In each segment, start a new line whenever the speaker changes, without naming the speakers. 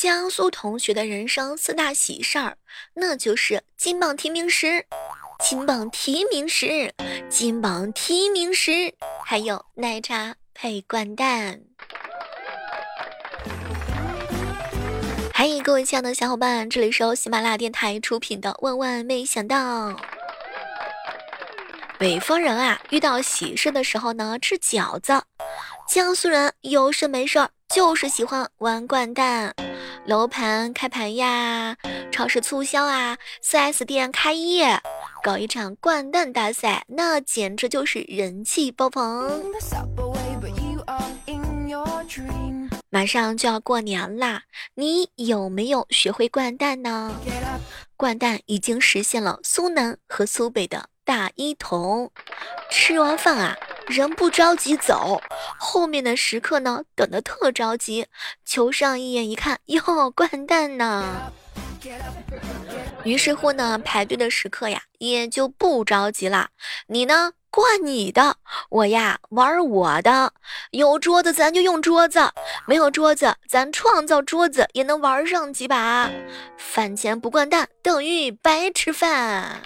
江苏同学的人生四大喜事儿，那就是金榜题名时，金榜题名时，金榜题名时，还有奶茶配掼蛋。嗨，各位亲爱的小伙伴，这里是由喜马拉雅电台出品的《万万没想到》。北方人啊，遇到喜事的时候呢，吃饺子；江苏人有事没事儿就是喜欢玩掼蛋。楼盘开盘呀，超市促销啊，4S 店开业，搞一场掼蛋大赛，那简直就是人气爆棚。马上就要过年啦，你有没有学会掼蛋呢？掼蛋已经实现了苏南和苏北的大一统。吃完饭啊，人不着急走，后面的食客呢等得特着急，求上一眼一看，哟，掼蛋呢？于是乎呢，排队的食客呀也就不着急了。你呢？灌你的，我呀玩我的。有桌子咱就用桌子，没有桌子咱创造桌子也能玩上几把。饭前不灌蛋等于白吃饭，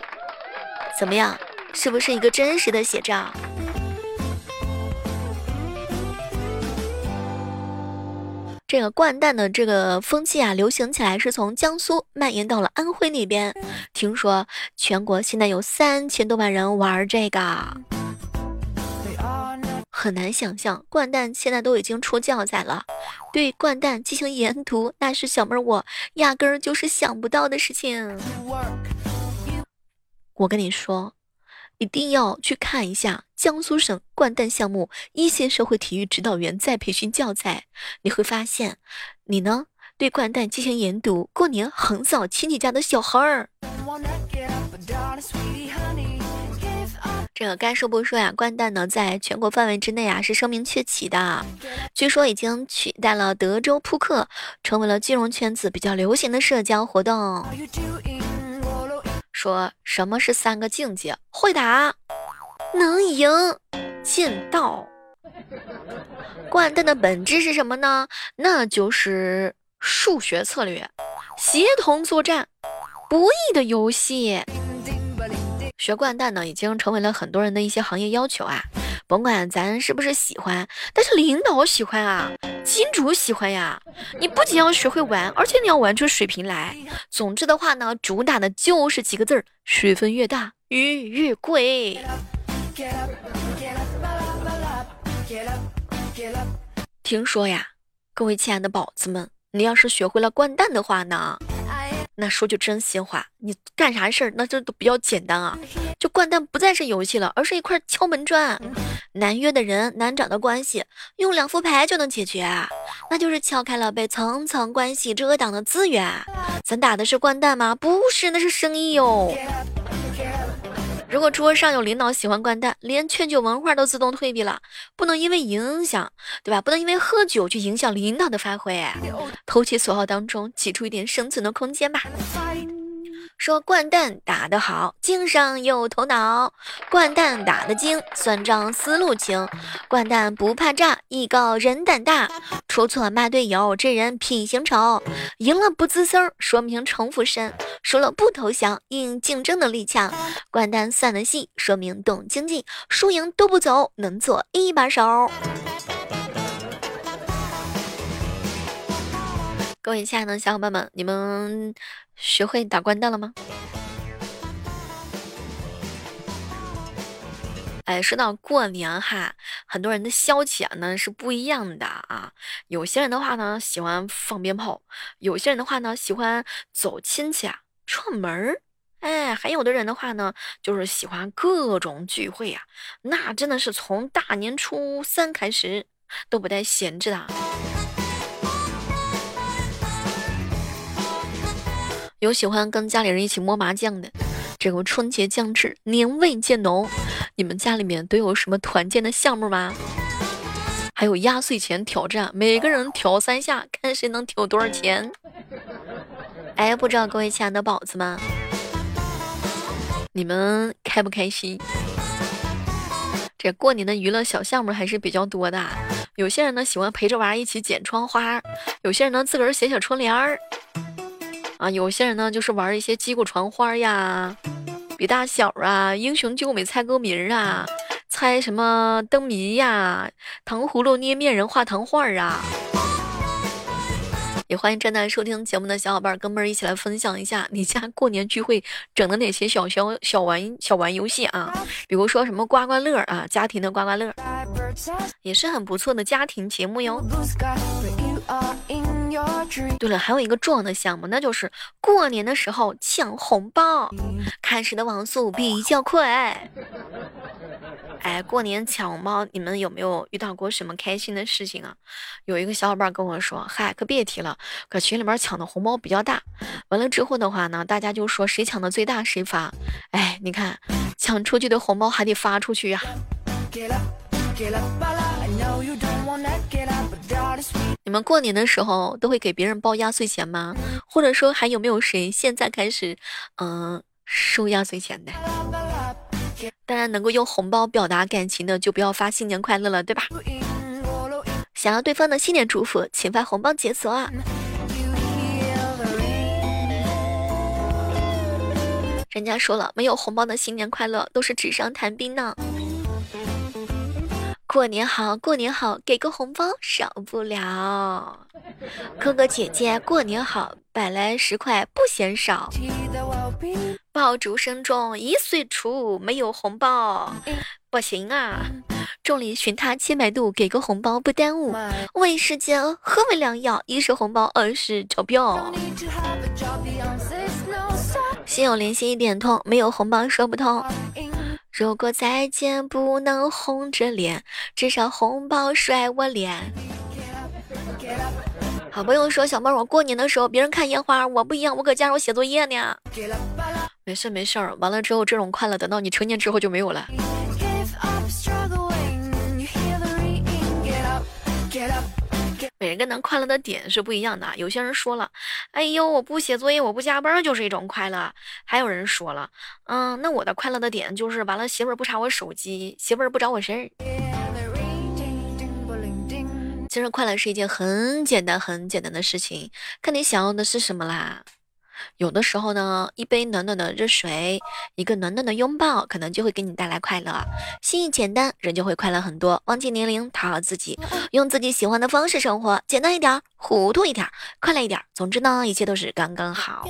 怎么样？是不是一个真实的写照？这个掼蛋的这个风气啊，流行起来是从江苏蔓延到了安徽那边。听说全国现在有三千多万人玩这个，很难想象掼蛋现在都已经出教材了。对掼蛋进行研读，那是小妹儿我压根儿就是想不到的事情。我跟你说。一定要去看一下江苏省掼蛋项目一线社会体育指导员再培训教材，你会发现，你呢对掼蛋进行研读，过年横扫亲戚家的小孩儿。这个该说不说呀，掼蛋呢在全国范围之内啊是声名鹊起的，据说已经取代了德州扑克，成为了金融圈子比较流行的社交活动。说什么是三个境界？会打，能赢，剑道。掼蛋的本质是什么呢？那就是数学策略，协同作战，博弈的游戏。学掼蛋呢，已经成为了很多人的一些行业要求啊。甭管咱是不是喜欢，但是领导喜欢啊，金主喜欢呀。你不仅要学会玩，而且你要玩出水平来。总之的话呢，主打的就是几个字儿：水分越大，鱼越贵。听说呀，各位亲爱的宝子们，你要是学会了掼蛋的话呢？那说句真心话，你干啥事儿那这都比较简单啊，就掼蛋不再是游戏了，而是一块敲门砖。难约的人、难找的关系，用两副牌就能解决，那就是撬开了被层层关系遮挡的资源。咱打的是掼蛋吗？不是，那是生意哟。如果桌上有领导喜欢掼蛋，连劝酒文化都自动退避了。不能因为影响，对吧？不能因为喝酒去影响领导的发挥。投其所好当中挤出一点生存的空间吧。说掼蛋打得好，经商有头脑；掼蛋打得精，算账思路清；掼蛋不怕炸，艺高人胆大。出错骂队友，这人品行丑；赢了不吱声，说明城府深；输了不投降，因竞争能力强。掼蛋算得细，说明懂经济；输赢都不走，能做一把手。各位亲爱的小伙伴们，你们学会打掼蛋了吗？哎，说到过年哈，很多人的消遣呢是不一样的啊。有些人的话呢喜欢放鞭炮，有些人的话呢喜欢走亲戚啊、串门儿。哎，还有的人的话呢，就是喜欢各种聚会呀。那真的是从大年初三开始都不带闲着的。有喜欢跟家里人一起摸麻将的，这个春节将至，年味渐浓，你们家里面都有什么团建的项目吗？还有压岁钱挑战，每个人挑三下，看谁能挑多少钱。哎，不知道各位亲爱的宝子们，你们开不开心？这过年的娱乐小项目还是比较多的。有些人呢喜欢陪着娃一起剪窗花，有些人呢自个儿写写春联儿，啊，有些人呢就是玩一些击鼓传花呀、比大小啊、英雄救美猜歌名啊、猜什么灯谜呀、糖葫芦捏面人画糖画啊。也欢迎正在收听节目的小伙伴跟妹儿一起来分享一下你家过年聚会整的哪些小小小玩小玩游戏啊？比如说什么刮刮乐啊，家庭的刮刮乐，也是很不错的家庭节目哟。对了，还有一个重要的项目，那就是过年的时候抢红包，看谁的网速比较快。哎，过年抢红包，你们有没有遇到过什么开心的事情啊？有一个小伙伴跟我说，嗨，可别提了，搁群里面抢的红包比较大。完了之后的话呢，大家就说谁抢的最大谁发。哎，你看，抢出去的红包还得发出去呀。你们过年的时候都会给别人包压岁钱吗？或者说还有没有谁现在开始，嗯，收压岁钱的？当然，能够用红包表达感情的，就不要发新年快乐了，对吧？想要对方的新年祝福，请发红包解锁啊！人家说了，没有红包的新年快乐都是纸上谈兵呢。过年好，过年好，给个红包少不了。哥哥姐姐，过年好，百来十块不嫌少。爆竹声中一岁除，没有红包不行啊！众里寻他千百度，给个红包不耽误。问世间何为良药？一是红包，二是钞票。心有灵犀一点通，没有红包说不通。如果再见不能红着脸，至少红包甩我脸。好朋友说：“小妹儿，我过年的时候别人看烟花，我不一样，我搁家我写作业呢。”没事没事，完了之后这种快乐等到你成年之后就没有了。能快乐的点是不一样的。有些人说了：“哎呦，我不写作业，我不加班就是一种快乐。”还有人说了：“嗯，那我的快乐的点就是完了，媳妇儿不查我手机，媳妇儿不找我事儿。”其实快乐是一件很简单、很简单的事情，看你想要的是什么啦。有的时候呢，一杯暖暖的热水，一个暖暖的拥抱，可能就会给你带来快乐。心意简单，人就会快乐很多。忘记年龄，讨好自己，用自己喜欢的方式生活，简单一点，糊涂一点，快乐一点。总之呢，一切都是刚刚好。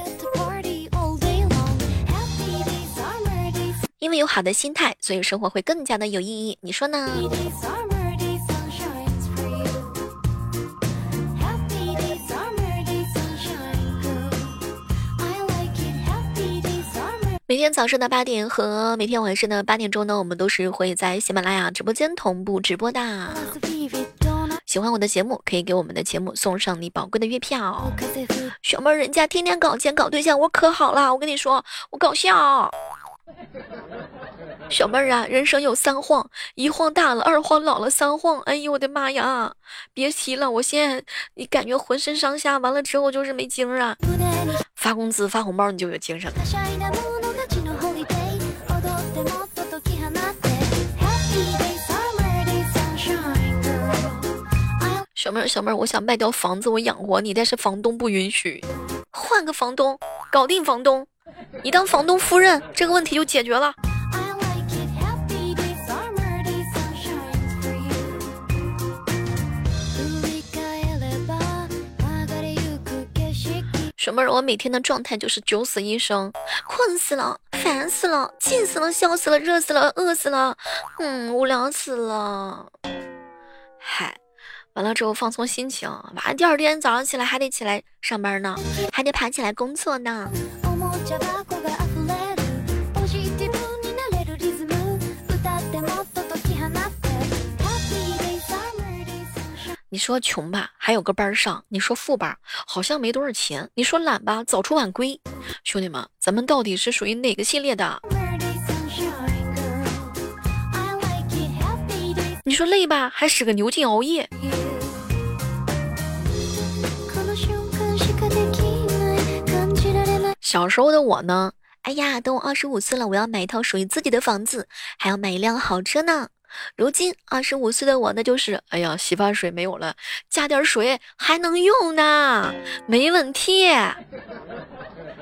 因为有好的心态，所以生活会更加的有意义。你说呢？每天早上的八点和每天晚上的八点钟呢，我们都是会在喜马拉雅直播间同步直播的。喜欢我的节目，可以给我们的节目送上你宝贵的月票。小妹儿，人家天天搞钱搞对象，我可好了，我跟你说，我搞笑。小妹儿啊，人生有三晃：一晃大了，二晃老了，三晃。哎呦我的妈呀！别提了，我现在你感觉浑身上下完了之后就是没精神。发工资发红包你就有精神了。小妹儿，小妹儿，我想卖掉房子，我养活你，但是房东不允许。换个房东，搞定房东，你当房东夫人，这个问题就解决了。小妹儿，我每天的状态就是九死一生，困死了，烦死了，气死了，笑死了，热死了，饿死了，嗯，无聊死了。嗨。完了之后放松心情，完了第二天早上起来还得起来上班呢，还得爬起来工作呢。你说穷吧，还有个班上；你说富吧，好像没多少钱；你说懒吧，早出晚归。兄弟们，咱们到底是属于哪个系列的？你说累吧，还使个牛劲熬夜。小时候的我呢，哎呀，等我二十五岁了，我要买一套属于自己的房子，还要买一辆好车呢。如今二十五岁的我，那就是哎呀，洗发水没有了，加点水还能用呢，没问题。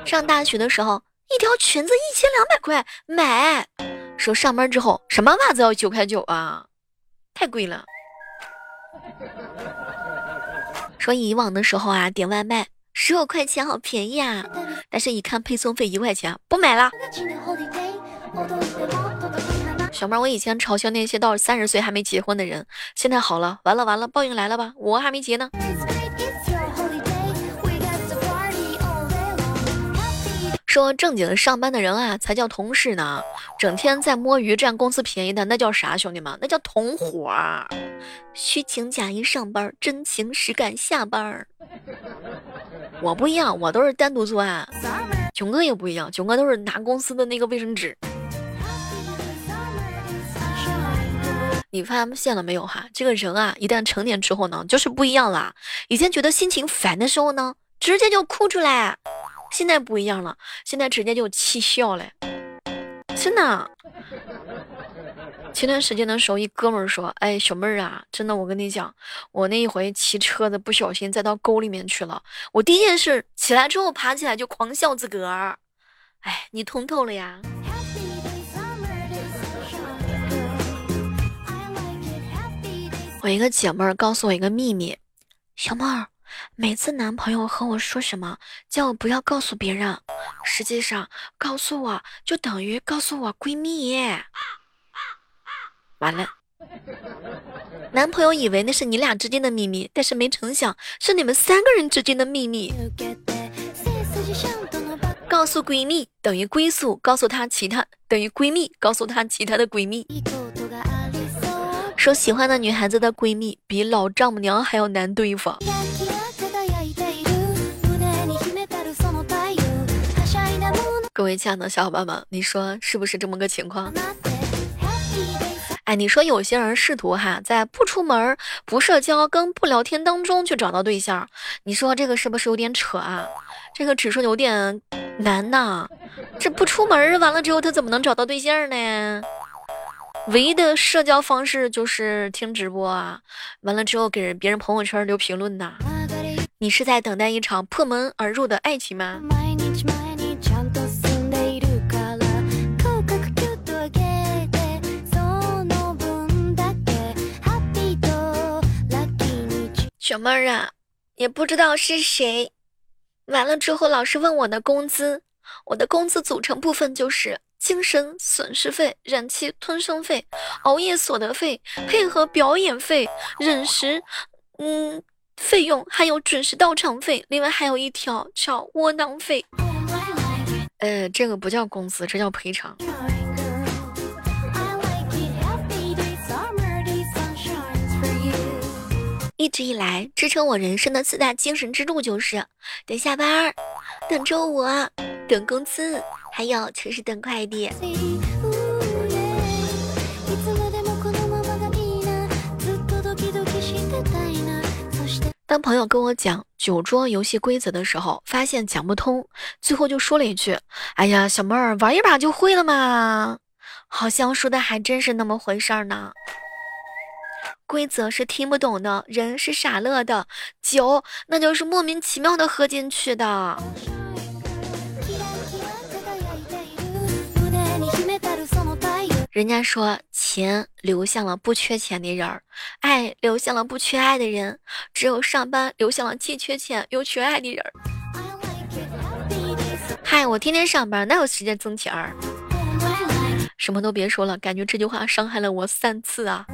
上大学的时候，一条裙子一千两百块买，说上班之后什么袜子要九块九啊，太贵了。说以往的时候啊，点外卖十五块钱好便宜啊，但是一看配送费一块钱，不买了。小妹，我以前嘲笑那些到三十岁还没结婚的人，现在好了，完了完了，报应来了吧？我还没结呢。说正经上班的人啊，才叫同事呢。整天在摸鱼占公司便宜的，那叫啥？兄弟们，那叫同伙。虚情假意上班，真情实感下班。我不一样，我都是单独作案。囧哥也不一样，囧哥都是拿公司的那个卫生纸。你发现了没有哈？这个人啊，一旦成年之后呢，就是不一样了。以前觉得心情烦的时候呢，直接就哭出来。现在不一样了，现在直接就气笑了，真的。前段时间的时候，一哥们儿说：“哎，小妹儿啊，真的，我跟你讲，我那一回骑车子不小心栽到沟里面去了。我第一件事起来之后爬起来就狂笑自个儿。哎，你通透了呀。”我一个姐妹儿告诉我一个秘密，小妹儿。每次男朋友和我说什么，叫我不要告诉别人，实际上告诉我就等于告诉我闺蜜。完了，男朋友以为那是你俩之间的秘密，但是没成想是你们三个人之间的秘密。告诉闺蜜等于归宿，告诉她其他等于闺蜜，告诉她其他的闺蜜。说喜欢的女孩子的闺蜜比老丈母娘还要难对付。各位亲爱的小伙伴们，你说是不是这么个情况？哎，你说有些人试图哈，在不出门、不社交、跟不聊天当中去找到对象，你说这个是不是有点扯啊？这个指数有点难呐。这不出门完了之后，他怎么能找到对象呢？唯一的社交方式就是听直播啊，完了之后给别人朋友圈留评论呐。你是在等待一场破门而入的爱情吗？小妹儿啊，也不知道是谁，完了之后老师问我的工资。我的工资组成部分就是精神损失费、忍气吞声费、熬夜所得费、配合表演费、忍时嗯费用，还有准时到场费。另外还有一条叫窝囊费。呃，这个不叫工资，这叫赔偿。一直以来支撑我人生的四大精神支柱就是等下班、等周五、等工资，还有就是等快递。当朋友跟我讲酒桌游戏规则的时候，发现讲不通，最后就说了一句：“哎呀，小妹儿玩一把就会了嘛。”好像说的还真是那么回事儿呢。规则是听不懂的，人是傻乐的，酒那就是莫名其妙的喝进去的。人家说，钱流向了不缺钱的人儿，爱流向了不缺爱的人，只有上班流向了既缺钱又缺爱的人。嗨，我天天上班，哪有时间挣钱儿？什么都别说了，感觉这句话伤害了我三次啊！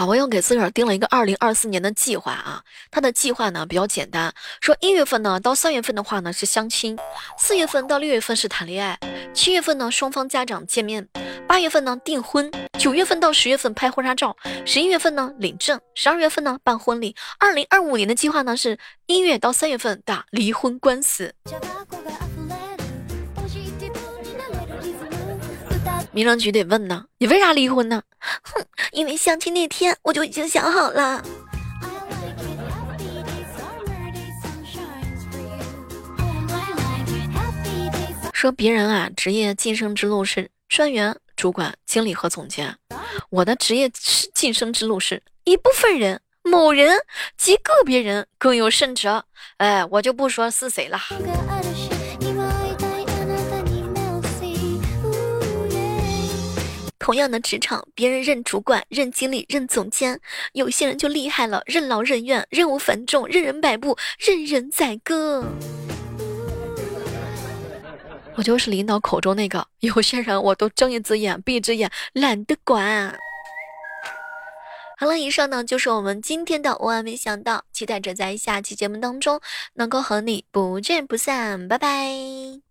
好，我又给自个儿定了一个二零二四年的计划啊。他的计划呢比较简单，说一月份呢到三月份的话呢是相亲，四月份到六月份是谈恋爱，七月份呢双方家长见面，八月份呢订婚，九月份到十月份拍婚纱照，十一月份呢领证，十二月份呢办婚礼。二零二五年的计划呢是一月到三月份打离婚官司。民政局得问呢，你为啥离婚呢？哼，因为相亲那天我就已经想好了。说别人啊，职业晋升之路是专员、主管、经理和总监。我的职业晋升之路是一部分人、某人及个别人更有甚者。哎，我就不说是谁了。同样的职场，别人任主管、任经理、任总监，有些人就厉害了，任劳任怨，任务繁重，任人摆布，任人宰割。我就是领导口中那个，有些人我都睁一只眼闭一只眼，懒得管。好了，以上呢就是我们今天的万万没想到，期待着在下期节目当中能够和你不见不散，拜拜。